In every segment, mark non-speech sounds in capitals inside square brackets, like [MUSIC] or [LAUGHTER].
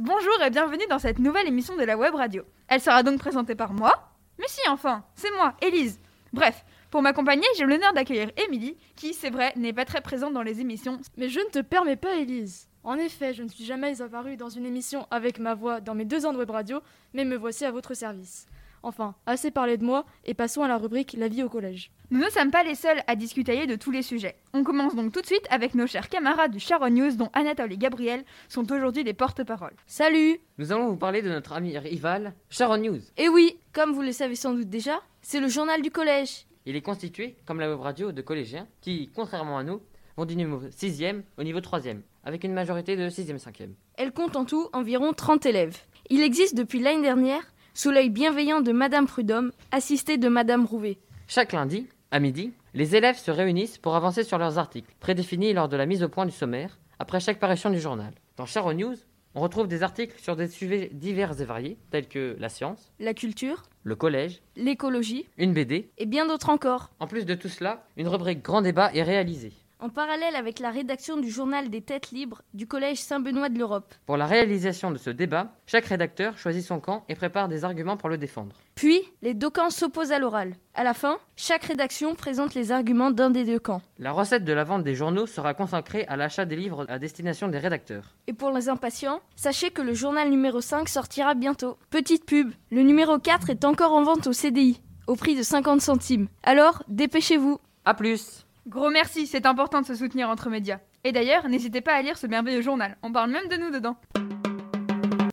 bonjour et bienvenue dans cette nouvelle émission de la web radio. Elle sera donc présentée par moi. Mais si, enfin, c'est moi, Élise. Bref, pour m'accompagner, j'ai l'honneur d'accueillir Émilie, qui, c'est vrai, n'est pas très présente dans les émissions. Mais je ne te permets pas, Élise. En effet, je ne suis jamais apparue dans une émission avec ma voix dans mes deux ans de web radio, mais me voici à votre service. Enfin, assez parlé de moi et passons à la rubrique La vie au collège. Nous ne sommes pas les seuls à discuter de tous les sujets. On commence donc tout de suite avec nos chers camarades du Sharon News dont Anatole et Gabriel sont aujourd'hui les porte-parole. Salut Nous allons vous parler de notre ami rival, Sharon News. Et oui, comme vous le savez sans doute déjà, c'est le journal du collège. Il est constitué, comme la web radio, de collégiens qui, contrairement à nous, vont du niveau 6e au niveau 3e, avec une majorité de 6e 5e. Elle compte en tout environ 30 élèves. Il existe depuis l'année dernière sous l'œil bienveillant de Madame Prudhomme, assistée de Madame Rouvet. Chaque lundi, à midi, les élèves se réunissent pour avancer sur leurs articles, prédéfinis lors de la mise au point du sommaire, après chaque parution du journal. Dans Charo News, on retrouve des articles sur des sujets divers et variés, tels que la science, la culture, le collège, l'écologie, une BD, et bien d'autres encore. En plus de tout cela, une rubrique Grand Débat est réalisée. En parallèle avec la rédaction du journal des têtes libres du Collège Saint-Benoît de l'Europe. Pour la réalisation de ce débat, chaque rédacteur choisit son camp et prépare des arguments pour le défendre. Puis, les deux camps s'opposent à l'oral. À la fin, chaque rédaction présente les arguments d'un des deux camps. La recette de la vente des journaux sera consacrée à l'achat des livres à destination des rédacteurs. Et pour les impatients, sachez que le journal numéro 5 sortira bientôt. Petite pub, le numéro 4 est encore en vente au CDI, au prix de 50 centimes. Alors, dépêchez-vous. A plus Gros merci, c'est important de se soutenir entre médias. Et d'ailleurs, n'hésitez pas à lire ce merveilleux journal, on parle même de nous dedans.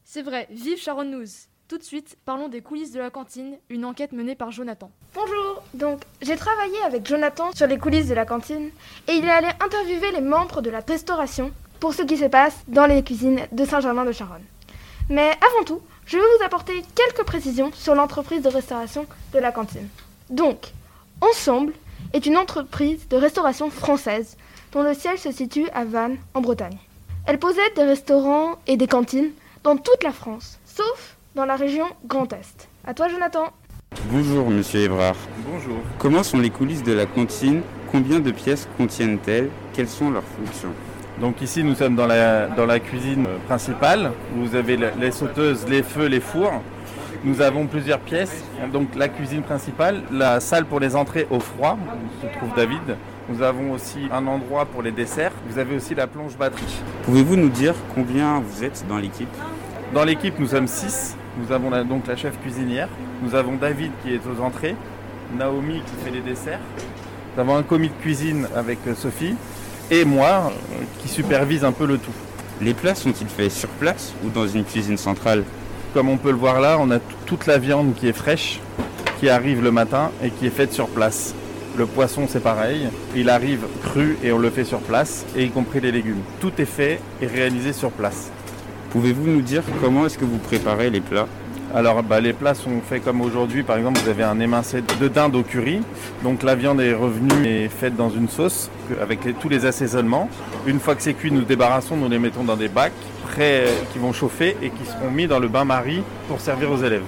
C'est vrai, vive Sharon News tout de suite, parlons des coulisses de la cantine, une enquête menée par Jonathan. Bonjour, donc j'ai travaillé avec Jonathan sur les coulisses de la cantine et il est allé interviewer les membres de la restauration pour ce qui se passe dans les cuisines de Saint-Germain-de-Charonne. Mais avant tout, je vais vous apporter quelques précisions sur l'entreprise de restauration de la cantine. Donc, Ensemble est une entreprise de restauration française dont le siège se situe à Vannes, en Bretagne. Elle possède des restaurants et des cantines dans toute la France, sauf dans la région Grand Est. À toi, Jonathan. Bonjour, monsieur Évrard. Bonjour. Comment sont les coulisses de la cantine? Combien de pièces contiennent-elles? Quelles sont leurs fonctions? Donc ici nous sommes dans la, dans la cuisine principale. Vous avez les sauteuses, les feux, les fours. Nous avons plusieurs pièces. Donc la cuisine principale, la salle pour les entrées au froid, où se trouve David. Nous avons aussi un endroit pour les desserts. Vous avez aussi la plonge batterie. Pouvez-vous nous dire combien vous êtes dans l'équipe? Dans l'équipe, nous sommes six. Nous avons donc la chef cuisinière. Nous avons David qui est aux entrées. Naomi qui fait les desserts. Nous avons un commis de cuisine avec euh, Sophie. Et moi euh, qui supervise un peu le tout. Les plats sont-ils faits sur place ou dans une cuisine centrale? Comme on peut le voir là, on a toute la viande qui est fraîche, qui arrive le matin et qui est faite sur place. Le poisson c'est pareil, il arrive cru et on le fait sur place, et y compris les légumes. Tout est fait et réalisé sur place. Pouvez-vous nous dire comment est-ce que vous préparez les plats? Alors bah, les plats sont faits comme aujourd'hui. Par exemple, vous avez un émincé de dinde au curry. Donc la viande est revenue et faite dans une sauce avec tous les assaisonnements. Une fois que c'est cuit, nous débarrassons, nous les mettons dans des bacs prêts qui vont chauffer et qui seront mis dans le bain-marie pour servir aux élèves.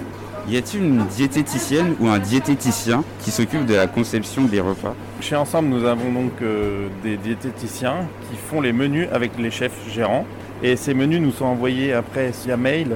Y a-t-il une diététicienne ou un diététicien qui s'occupe de la conception des repas? Chez Ensemble, nous avons donc euh, des diététiciens qui font les menus avec les chefs gérants. Et ces menus nous sont envoyés après via mail euh,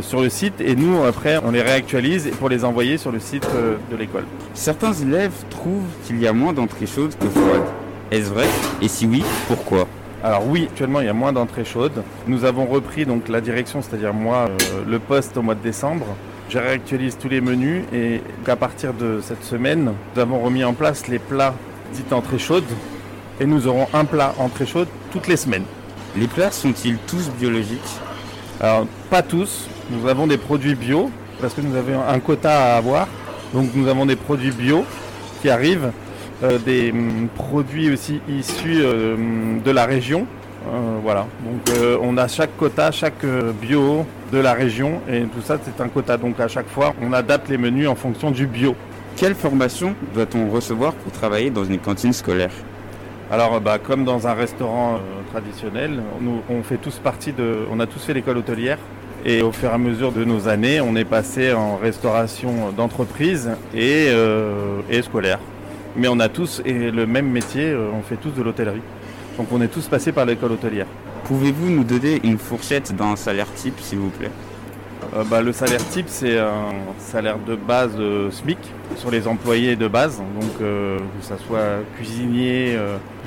sur le site et nous après on les réactualise pour les envoyer sur le site euh, de l'école. Certains élèves trouvent qu'il y a moins d'entrées chaudes que froides. Est-ce vrai? Et si oui, pourquoi? Alors oui, actuellement il y a moins d'entrées chaudes. Nous avons repris donc la direction, c'est-à-dire moi, euh, le poste au mois de décembre. Je réactualise tous les menus et à partir de cette semaine, nous avons remis en place les plats dits entrées chaudes et nous aurons un plat entrée chaude toutes les semaines. Les plats sont-ils tous biologiques? Alors pas tous, nous avons des produits bio parce que nous avons un quota à avoir. Donc nous avons des produits bio qui arrivent, euh, des hum, produits aussi issus euh, de la région. Euh, voilà, donc on a chaque quota, chaque bio de la région et tout ça c'est un quota. Donc à chaque fois on adapte les menus en fonction du bio. Quelle formation doit-on recevoir pour travailler dans une cantine scolaire? Alors, bah, comme dans un restaurant traditionnel, nous, on fait tous partie de, on a tous fait l'école hôtelière et au fur et à mesure de nos années, on est passé en restauration d'entreprise et, euh, et, scolaire. Mais on a tous et le même métier, euh, on fait tous de l'hôtellerie. Donc on est tous passés par l'école hôtelière. Pouvez-vous nous donner une fourchette d'un salaire type, s'il vous plaît? Euh, bah, le salaire type, c'est un salaire de base euh, SMIC sur les employés de base. Donc, euh, que ce soit cuisinier,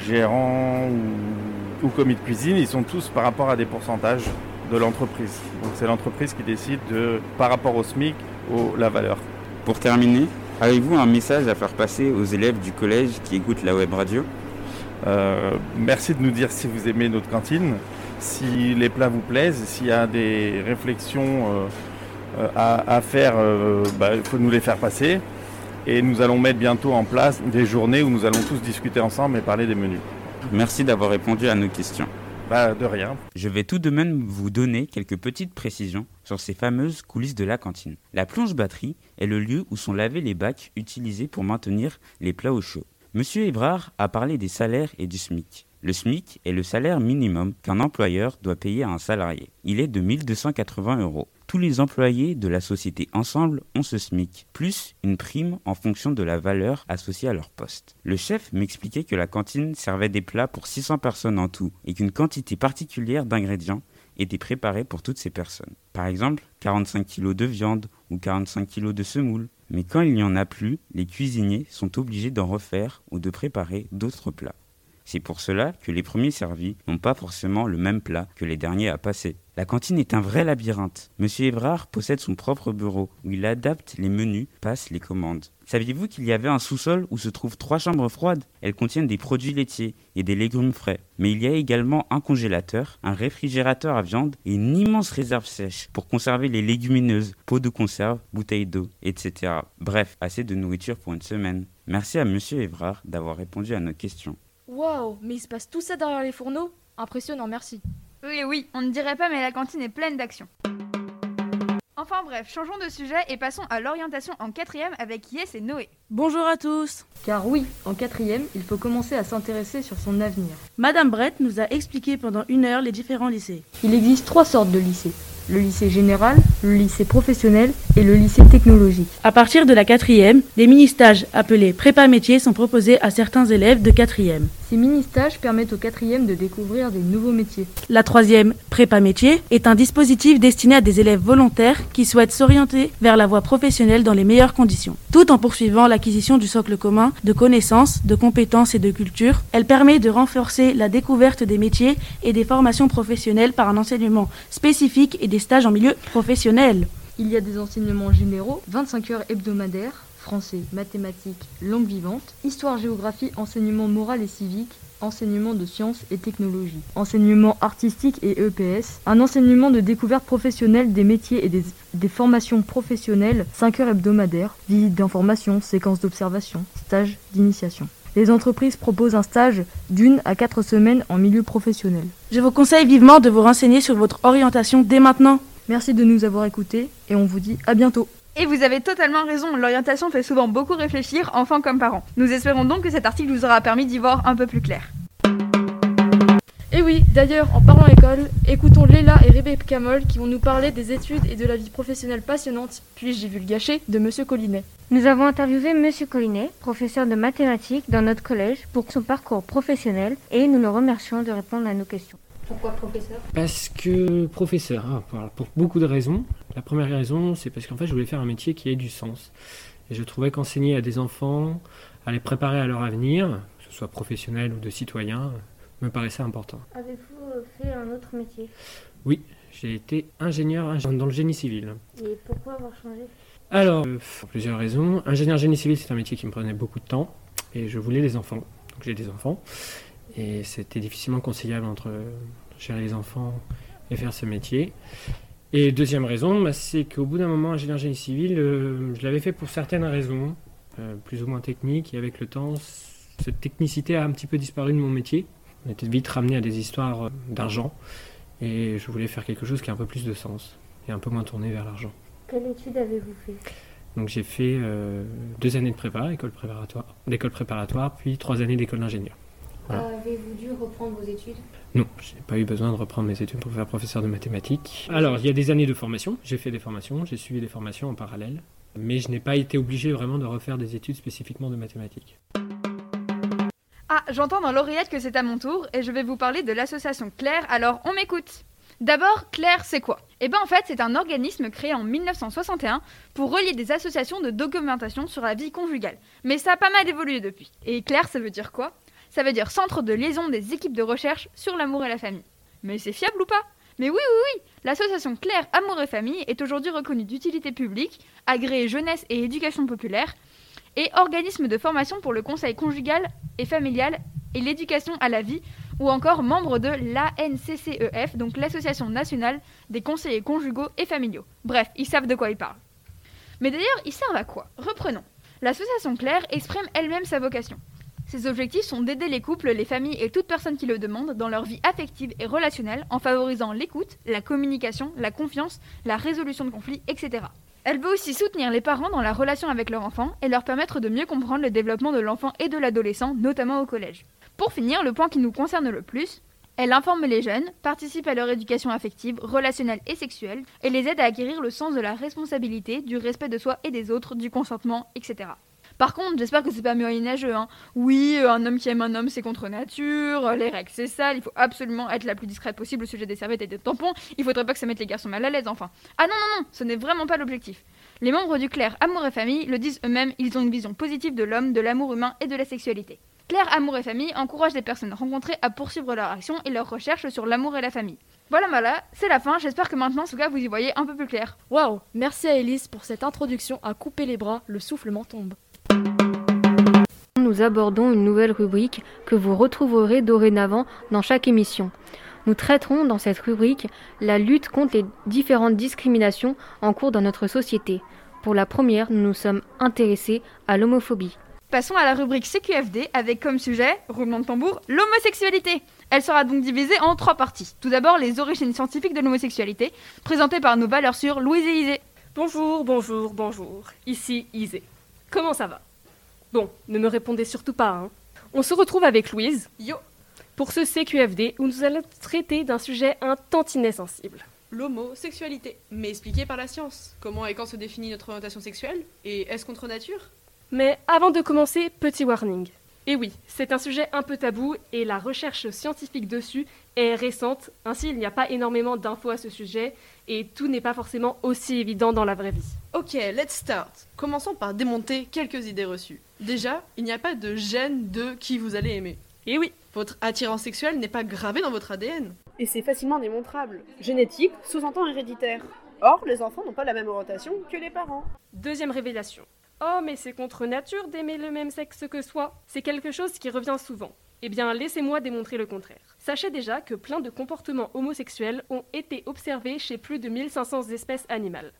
gérant ou, ou commis de cuisine, ils sont tous par rapport à des pourcentages de l'entreprise. Donc, c'est l'entreprise qui décide de, par rapport au SMIC, au, la valeur. Pour terminer, avez-vous un message à faire passer aux élèves du collège qui écoutent la web radio? Euh, merci de nous dire si vous aimez notre cantine, si les plats vous plaisent, s'il y a des réflexions euh, à, à faire, euh, bah, il faut nous les faire passer. Et nous allons mettre bientôt en place des journées où nous allons tous discuter ensemble et parler des menus. Merci d'avoir répondu à nos questions. Bah, de rien. Je vais tout de même vous donner quelques petites précisions sur ces fameuses coulisses de la cantine. La plonge batterie est le lieu où sont lavés les bacs utilisés pour maintenir les plats au chaud. Monsieur Ébrard a parlé des salaires et du SMIC. Le SMIC est le salaire minimum qu'un employeur doit payer à un salarié. Il est de 1280 euros. Tous les employés de la société ensemble ont ce SMIC, plus une prime en fonction de la valeur associée à leur poste. Le chef m'expliquait que la cantine servait des plats pour 600 personnes en tout et qu'une quantité particulière d'ingrédients était préparée pour toutes ces personnes. Par exemple, 45 kg de viande ou 45 kg de semoule. Mais quand il n'y en a plus, les cuisiniers sont obligés d'en refaire ou de préparer d'autres plats. C'est pour cela que les premiers servis n'ont pas forcément le même plat que les derniers à passer. La cantine est un vrai labyrinthe. Monsieur Ébrard possède son propre bureau où il adapte les menus, passe les commandes. Saviez-vous qu'il y avait un sous-sol où se trouvent trois chambres froides? Elles contiennent des produits laitiers et des légumes frais. Mais il y a également un congélateur, un réfrigérateur à viande et une immense réserve sèche pour conserver les légumineuses, pots de conserve, bouteilles d'eau, etc. Bref, assez de nourriture pour une semaine. Merci à Monsieur Ébrard d'avoir répondu à nos questions. Waouh, mais il se passe tout ça derrière les fourneaux? Impressionnant, merci. Oui, oui, on ne dirait pas, mais la cantine est pleine d'action. Enfin bref, changeons de sujet et passons à l'orientation en quatrième avec Yes et Noé. Bonjour à tous. Car oui, en quatrième, il faut commencer à s'intéresser sur son avenir. Madame Brett nous a expliqué pendant une heure les différents lycées. Il existe trois sortes de lycées. Le lycée général, le lycée professionnel et le lycée technologique. À partir de la quatrième, des mini-stages appelés prépa métiers sont proposés à certains élèves de quatrième. Ces mini-stages permettent aux quatrièmes de découvrir des nouveaux métiers. La troisième, prépa métier, est un dispositif destiné à des élèves volontaires qui souhaitent s'orienter vers la voie professionnelle dans les meilleures conditions. Tout en poursuivant l'acquisition du socle commun de connaissances, de compétences et de culture, elle permet de renforcer la découverte des métiers et des formations professionnelles par un enseignement spécifique et des stages en milieu professionnel. Il y a des enseignements généraux, 25 heures hebdomadaires, français, mathématiques, langue vivante, histoire, géographie, enseignement moral et civique, enseignement de sciences et technologies, enseignement artistique et EPS, un enseignement de découverte professionnelle des métiers et des, des formations professionnelles, 5 heures hebdomadaires, visite d'information, séquences d'observation, stage d'initiation. Les entreprises proposent un stage d'une à quatre semaines en milieu professionnel. Je vous conseille vivement de vous renseigner sur votre orientation dès maintenant. Merci de nous avoir écoutés et on vous dit à bientôt. Et vous avez totalement raison, l'orientation fait souvent beaucoup réfléchir, enfants comme parents. Nous espérons donc que cet article vous aura permis d'y voir un peu plus clair. Et oui, d'ailleurs, en parlant école, écoutons Léla et Rebecca Moll qui vont nous parler des études et de la vie professionnelle passionnante, puis-je divulgacher, de Monsieur Collinet? Nous avons interviewé Monsieur Collinet, professeur de mathématiques dans notre collège, pour son parcours professionnel et nous le remercions de répondre à nos questions. Pourquoi professeur? Parce que professeur, hein, pour- pour beaucoup de raisons. La première raison, c'est parce qu'en fait, je voulais faire un métier qui ait du sens. Et je trouvais qu'enseigner à des enfants, à les préparer à leur avenir, que ce soit professionnel ou de citoyen, me paraissait important. Avez-vous euh, fait un autre métier? Oui, j'ai été ingénieur ingé- dans le génie civil. Et pourquoi avoir changé? Alors, euh, pour plusieurs raisons. Ingénieur génie civil, c'est un métier qui me prenait beaucoup de temps et je voulais des enfants. Donc j'ai des enfants et c'était difficilement conciliable entre euh, gérer les enfants et faire ce métier. Et deuxième raison, bah, c'est qu'au bout d'un moment, ingénieur génie civil, euh, je l'avais fait pour certaines raisons, euh, plus ou moins techniques, et avec le temps, cette technicité a un petit peu disparu de mon métier. On était vite ramené à des histoires euh, d'argent et je voulais faire quelque chose qui a un peu plus de sens et un peu moins tourné vers l'argent. Quelle étude avez-vous fait? Donc j'ai fait euh, deux années de prépa, école préparatoire, d'école préparatoire, puis trois années d'école d'ingénieur. Voilà. Avez-vous dû reprendre vos études? Non, j'ai pas eu besoin de reprendre mes études pour faire professeur de mathématiques. Alors il y a des années de formation, j'ai fait des formations, j'ai suivi des formations en parallèle, mais je n'ai pas été obligé vraiment de refaire des études spécifiquement de mathématiques. Ah, j'entends dans l'oreillette que c'est à mon tour et je vais vous parler de l'association Claire, alors on m'écoute. D'abord, Claire, c'est quoi? Eh ben en fait, c'est un organisme créé en 1961 pour relier des associations de documentation sur la vie conjugale. Mais ça a pas mal évolué depuis. Et Claire, ça veut dire quoi? Ça veut dire centre de liaison des équipes de recherche sur l'amour et la famille. Mais c'est fiable ou pas? Mais oui, oui, oui L'association Claire Amour et Famille est aujourd'hui reconnue d'utilité publique, agréée jeunesse et éducation populaire, et organisme de formation pour le conseil conjugal et familial et l'éducation à la vie, ou encore membre de l'ANCCEF, donc l'Association nationale des conseillers conjugaux et familiaux. Bref, ils savent de quoi ils parlent. Mais d'ailleurs, ils servent à quoi? Reprenons. L'association Claire exprime elle-même sa vocation. Ses objectifs sont d'aider les couples, les familles et toute personne qui le demande dans leur vie affective et relationnelle en favorisant l'écoute, la communication, la confiance, la résolution de conflits, etc. Elle veut aussi soutenir les parents dans la relation avec leur enfant et leur permettre de mieux comprendre le développement de l'enfant et de l'adolescent, notamment au collège. Pour finir, le point qui nous concerne le plus, elle informe les jeunes, participe à leur éducation affective, relationnelle et sexuelle, et les aide à acquérir le sens de la responsabilité, du respect de soi et des autres, du consentement, etc. Par contre, j'espère que c'est pas moyenâgeux. Hein. Oui, euh, un homme qui aime un homme, c'est contre nature. euh, Les règles, c'est sale. Il faut absolument être la plus discrète possible au sujet des serviettes et des tampons. Il faudrait pas que ça mette les garçons mal à l'aise, enfin. Ah non, non, non, ce n'est vraiment pas l'objectif. Les membres du Claire Amour et Famille le disent eux-mêmes, ils ont une vision positive de l'homme, de l'amour humain et de la sexualité. Claire Amour et Famille encourage les personnes rencontrées à poursuivre leur action et leur recherche sur l'amour et la famille. Voilà, voilà, c'est la fin. J'espère que maintenant, en tout cas, vous y voyez un peu plus clair. Waouh Merci à Elise pour cette introduction à couper les bras, le souffle m'en tombe. Nous abordons une nouvelle rubrique que vous retrouverez dorénavant dans chaque émission. Nous traiterons dans cette rubrique la lutte contre les différentes discriminations en cours dans notre société. Pour la première, nous nous sommes intéressés à l'homophobie. Passons à la rubrique CQFD avec comme sujet, roulement de tambour, l'homosexualité. Elle sera donc divisée en trois parties. Tout d'abord, les origines scientifiques de l'homosexualité, présentées par nos valeurs sûres Louise et Isée. Bonjour, bonjour, bonjour. Ici Isée. Comment ça va? Bon, ne me répondez surtout pas, hein. On se retrouve avec Louise. Yo Pour ce CQFD où nous allons traiter d'un sujet un tantinet sensible. L'homosexualité, mais expliquée par la science. Comment et quand se définit notre orientation sexuelle Et est-ce contre nature? Mais avant de commencer, petit warning. Et oui, c'est un sujet un peu tabou et la recherche scientifique dessus est récente, ainsi il n'y a pas énormément d'infos à ce sujet et tout n'est pas forcément aussi évident dans la vraie vie. Ok, let's start. Commençons par démonter quelques idées reçues. Déjà, il n'y a pas de gène de qui vous allez aimer. Et oui, Votre attirance sexuelle n'est pas gravée dans votre ADN. Et c'est facilement démontrable. Génétique sous-entend héréditaire. Or, les enfants n'ont pas la même orientation que les parents. Deuxième révélation. Oh, mais c'est contre nature d'aimer le même sexe que soi. C'est quelque chose qui revient souvent. Eh bien, laissez-moi démontrer le contraire. Sachez déjà que plein de comportements homosexuels ont été observés chez plus de 1500 espèces animales,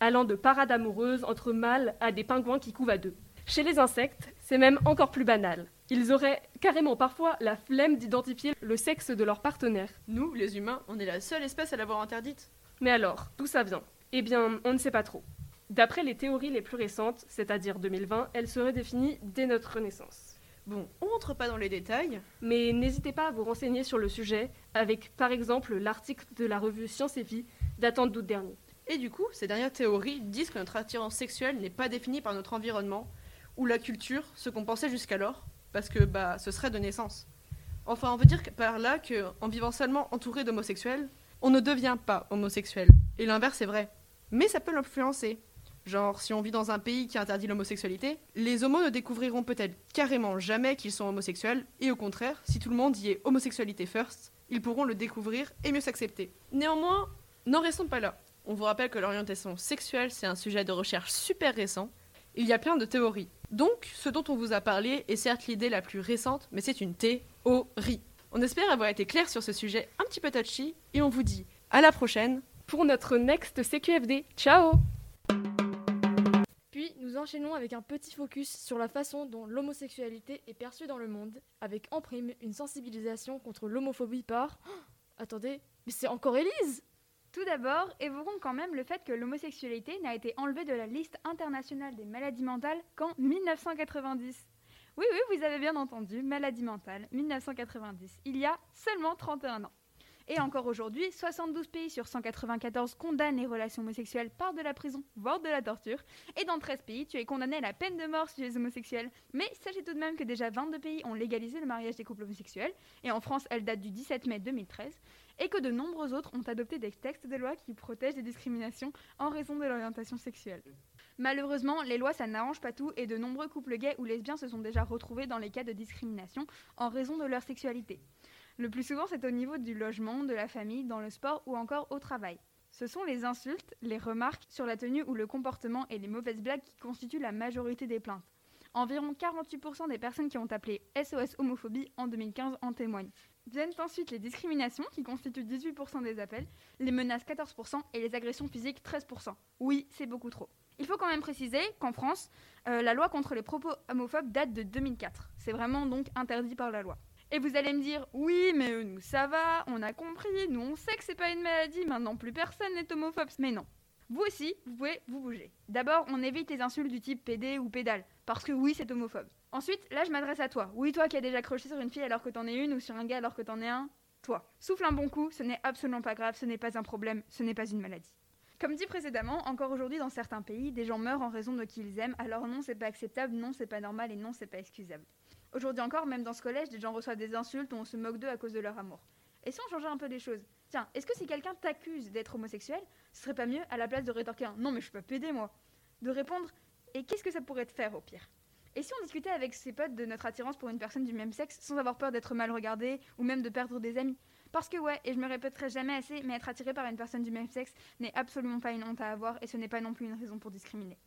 allant de parades amoureuses entre mâles à des pingouins qui couvent à deux. Chez les insectes, c'est même encore plus banal. Ils auraient carrément parfois la flemme d'identifier le sexe de leur partenaire. Nous, les humains, on est la seule espèce à l'avoir interdite. Mais alors, d'où ça vient? Eh bien, on ne sait pas trop. D'après les théories les plus récentes, c'est-à-dire 2020, elle serait définie dès notre naissance. Bon, on rentre pas dans les détails. Mais n'hésitez pas à vous renseigner sur le sujet, avec par exemple l'article de la revue Science et Vie datant d'août dernier. Et du coup, ces dernières théories disent que notre attirance sexuelle n'est pas définie par notre environnement ou la culture, ce qu'on pensait jusqu'alors, parce que bah ce serait de naissance. Enfin, on veut dire par là que en vivant seulement entouré d'homosexuels, on ne devient pas homosexuel. Et l'inverse est vrai. Mais ça peut l'influencer. Genre, si on vit dans un pays qui interdit l'homosexualité, les homos ne découvriront peut-être carrément jamais qu'ils sont homosexuels, et au contraire, si tout le monde y est homosexualité first, ils pourront le découvrir et mieux s'accepter. Néanmoins, n'en restons pas là. On vous rappelle que l'orientation sexuelle, c'est un sujet de recherche super récent. Il y a plein de théories. Donc, ce dont on vous a parlé est certes l'idée la plus récente, mais c'est une théorie. On espère avoir été clair sur ce sujet un petit peu touchy, et on vous dit à la prochaine Pour notre next CQFD. Ciao Nous enchaînons avec un petit focus sur la façon dont l'homosexualité est perçue dans le monde, avec en prime une sensibilisation contre l'homophobie par... [GASPS] Attendez, mais c'est encore Élise Tout d'abord, évoquons quand même le fait que l'homosexualité n'a été enlevée de la liste internationale des maladies mentales qu'en 1990. Oui, oui, vous avez bien entendu, maladie mentale, 1990, il y a seulement 31 ans. Et encore aujourd'hui, 72 pays sur 194 condamnent les relations homosexuelles par de la prison, voire de la torture. Et dans 13 pays, tu es condamné à la peine de mort si tu es homosexuel. Mais sachez tout de même que déjà 22 pays ont légalisé le mariage des couples homosexuels. Et en France, elle date du 17 mai 2013. Et que de nombreux autres ont adopté des textes de loi qui protègent des discriminations en raison de l'orientation sexuelle. Malheureusement, les lois, ça n'arrange pas tout et de nombreux couples gays ou lesbiens se sont déjà retrouvés dans les cas de discrimination en raison de leur sexualité. Le plus souvent, c'est au niveau du logement, de la famille, dans le sport ou encore au travail. Ce sont les insultes, les remarques sur la tenue ou le comportement et les mauvaises blagues qui constituent la majorité des plaintes. Environ 48% des personnes qui ont appelé SOS homophobie en 2015 en témoignent. Viennent ensuite les discriminations qui constituent 18% des appels, les menaces 14% et les agressions physiques 13%. Oui, c'est beaucoup trop. Il faut quand même préciser qu'en France, euh, la loi contre les propos homophobes date de 2004. C'est vraiment donc interdit par la loi. Et vous allez me dire, oui, mais euh, nous ça va, on a compris, nous on sait que c'est pas une maladie, maintenant plus personne n'est homophobe. Mais non. Vous aussi, vous pouvez vous bouger. D'abord, on évite les insultes du type PD ou pédale, parce que oui, c'est homophobe. Ensuite, là, je m'adresse à toi. Oui, toi qui as déjà croché sur une fille alors que t'en es une, ou sur un gars alors que t'en es un, toi. Souffle un bon coup, ce n'est absolument pas grave, ce n'est pas un problème, ce n'est pas une maladie. Comme dit précédemment, encore aujourd'hui dans certains pays, des gens meurent en raison de qui ils aiment, alors non, c'est pas acceptable, non, c'est pas normal et non, c'est pas excusable. Aujourd'hui encore, même dans ce collège, des gens reçoivent des insultes ou on se moque d'eux à cause de leur amour. Et si on changeait un peu les choses Tiens, est-ce que si quelqu'un t'accuse d'être homosexuel, ce serait pas mieux, à la place de rétorquer un non mais je suis pas pédé moi, de répondre et qu'est-ce que ça pourrait te faire au pire? Et si on discutait avec ses potes de notre attirance pour une personne du même sexe sans avoir peur d'être mal regardé ou même de perdre des amis? Parce que ouais, et je me répéterai jamais assez, mais être attiré par une personne du même sexe n'est absolument pas une honte à avoir et ce n'est pas non plus une raison pour discriminer.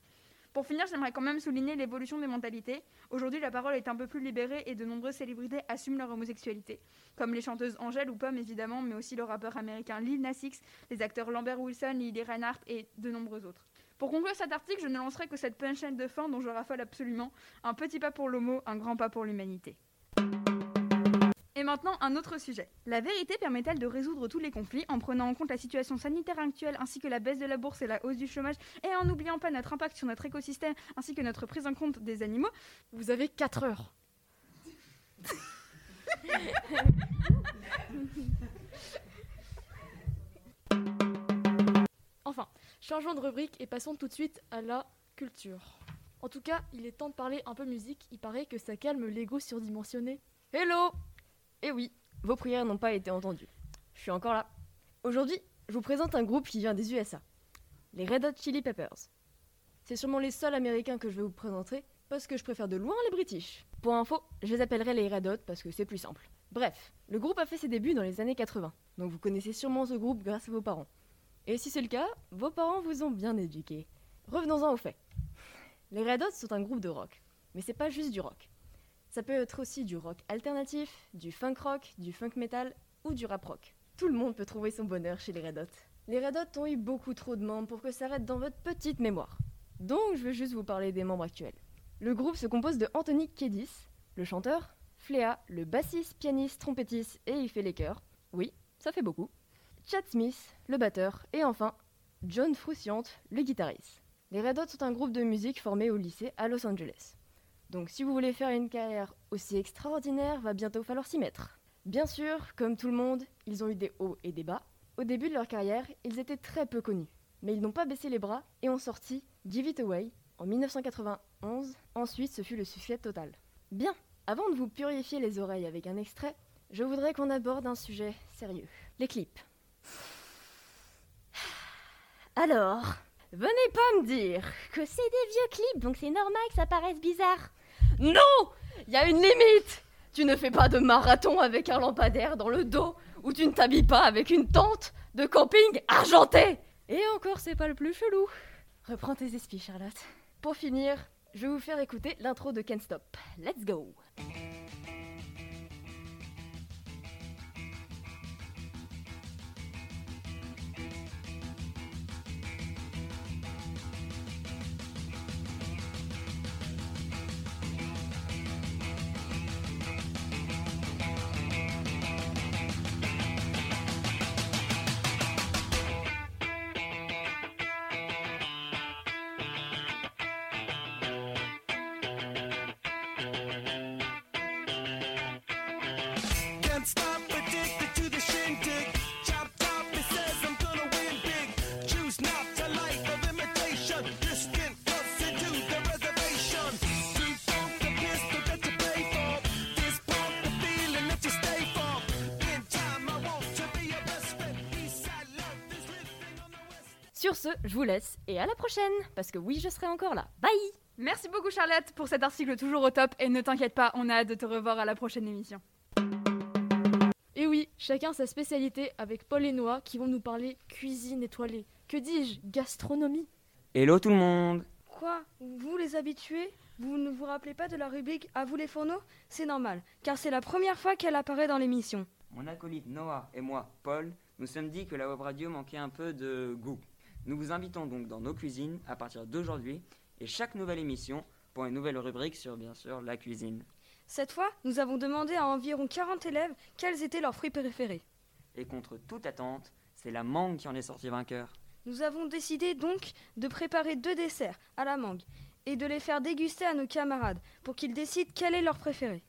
Pour finir, j'aimerais quand même souligner l'évolution des mentalités. Aujourd'hui, la parole est un peu plus libérée et de nombreuses célébrités assument leur homosexualité, comme les chanteuses Angèle ou Pomme évidemment, mais aussi le rappeur américain Lil Nas les acteurs Lambert Wilson, Lily Reinhardt et de nombreux autres. Pour conclure cet article, je ne lancerai que cette punchline de fin dont je raffole absolument. Un petit pas pour l'homo, un grand pas pour l'humanité. Et maintenant, un autre sujet. La vérité permet-elle de résoudre tous les conflits en prenant en compte la situation sanitaire actuelle ainsi que la baisse de la bourse et la hausse du chômage et en n'oubliant pas notre impact sur notre écosystème ainsi que notre prise en compte des animaux? Vous avez 4 heures. [LAUGHS] enfin, changeons de rubrique et passons tout de suite à la culture. En tout cas, il est temps de parler un peu musique, il paraît que ça calme l'ego surdimensionné. Hello Eh oui, vos prières n'ont pas été entendues. Je suis encore là. Aujourd'hui, je vous présente un groupe qui vient des USA. Les Red Hot Chili Peppers. C'est sûrement les seuls américains que je vais vous présenter, parce que je préfère de loin les British. Pour info, je les appellerai les Red Hot parce que c'est plus simple. Bref, le groupe a fait ses débuts dans les années 80, donc vous connaissez sûrement ce groupe grâce à vos parents. Et si c'est le cas, vos parents vous ont bien éduqué. Revenons-en aux faits. Les Red Hot sont un groupe de rock, mais c'est pas juste du rock. Ça peut être aussi du rock alternatif, du funk rock, du funk metal ou du rap rock. Tout le monde peut trouver son bonheur chez les Red Hot. Les Red Hot ont eu beaucoup trop de membres pour que ça reste dans votre petite mémoire. Donc je vais juste vous parler des membres actuels. Le groupe se compose de Anthony Kiedis, le chanteur, Flea, le bassiste, pianiste, trompettiste et il fait les chœurs. Oui, ça fait beaucoup. Chad Smith, le batteur, et enfin John Frusciante, le guitariste. Les Red Hot sont un groupe de musique formé au lycée à Los Angeles. Donc si vous voulez faire une carrière aussi extraordinaire, va bientôt falloir s'y mettre. Bien sûr, comme tout le monde, ils ont eu des hauts et des bas. Au début de leur carrière, ils étaient très peu connus. Mais ils n'ont pas baissé les bras et ont sorti Give It Away en 1991. Ensuite, ce fut le succès total. Bien, avant de vous purifier les oreilles avec un extrait, je voudrais qu'on aborde un sujet sérieux. Les clips. Alors, venez pas me dire que c'est des vieux clips, donc c'est normal que ça paraisse bizarre. Non Il y a une limite Tu ne fais pas de marathon avec un lampadaire dans le dos, ou tu ne t'habilles pas avec une tente de camping argentée Et encore, c'est pas le plus chelou. Reprends tes esprits, Charlotte. Pour finir, je vais vous faire écouter l'intro de Can't Stop. Let's go Sur ce, je vous laisse et à la prochaine, parce que oui, je serai encore là. Bye Merci beaucoup Charlotte pour cet article toujours au top et ne t'inquiète pas, on a hâte de te revoir à la prochaine émission. Et oui, chacun sa spécialité avec Paul et Noah qui vont nous parler cuisine étoilée. Que dis-je Gastronomie? Hello tout le monde Quoi Vous les habitués? Vous ne vous rappelez pas de la rubrique À vous les fourneaux? C'est normal, car c'est la première fois qu'elle apparaît dans l'émission. Mon acolyte Noah et moi, Paul, nous sommes dit que la web radio manquait un peu de goût. Nous vous invitons donc dans nos cuisines à partir d'aujourd'hui et chaque nouvelle émission pour une nouvelle rubrique sur bien sûr la cuisine. Cette fois, nous avons demandé à environ 40 élèves quels étaient leurs fruits préférés. Et contre toute attente, c'est la mangue qui en est sortie vainqueur. Nous avons décidé donc de préparer deux desserts à la mangue et de les faire déguster à nos camarades pour qu'ils décident quel est leur préféré.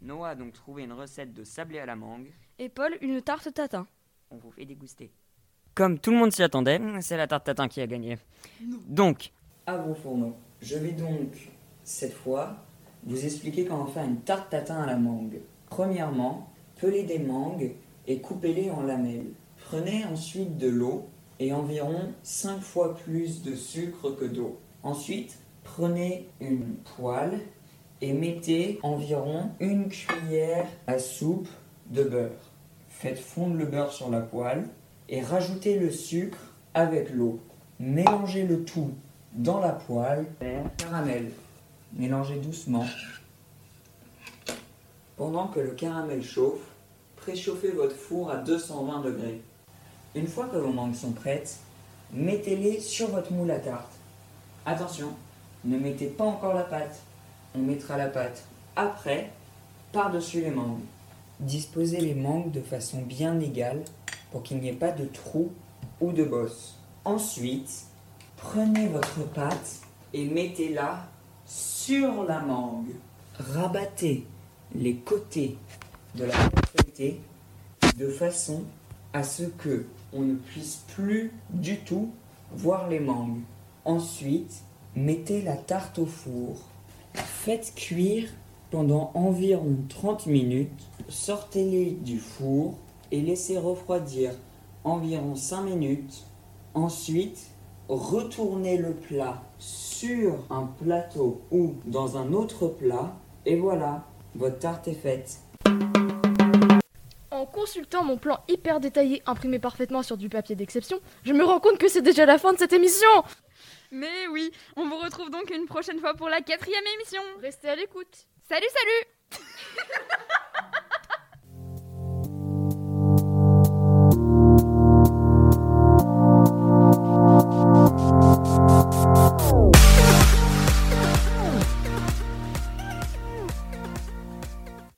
Noah a donc trouvé une recette de sablé à la mangue. Et Paul une tarte tatin. On vous fait déguster. Comme tout le monde s'y attendait, c'est la tarte tatin qui a gagné. Donc, à vos fourneaux. Je vais donc, cette fois, vous expliquer comment faire une tarte tatin à la mangue. Premièrement, pelez des mangues et coupez-les en lamelles. Prenez ensuite de l'eau et environ 5 fois plus de sucre que d'eau. Ensuite, prenez une poêle et mettez environ une cuillère à soupe de beurre. Faites fondre le beurre sur la poêle et rajoutez le sucre avec l'eau. Mélangez le tout dans la poêle. Caramel. Mélangez doucement. Pendant que le caramel chauffe, préchauffez votre four à 220 degrés. Une fois que vos mangues sont prêtes, mettez-les sur votre moule à tarte. Attention, ne mettez pas encore la pâte. On mettra la pâte après, par-dessus les mangues. Disposez les mangues de façon bien égale pour qu'il n'y ait pas de trous ou de bosses. Ensuite, prenez votre pâte et mettez-la sur la mangue. Rabattez les côtés de la confettée de façon à ce que on ne puisse plus du tout voir les mangues. Ensuite, mettez la tarte au four. Faites cuire pendant environ 30 minutes. Sortez-les du four et laissez refroidir environ 5 minutes. Ensuite, retournez le plat sur un plateau ou dans un autre plat. Et voilà, votre tarte est faite. En consultant mon plan hyper détaillé imprimé parfaitement sur du papier d'exception, je me rends compte que c'est déjà la fin de cette émission Mais oui, on vous retrouve donc une prochaine fois pour la quatrième émission. Restez à l'écoute. Salut, salut [LAUGHS]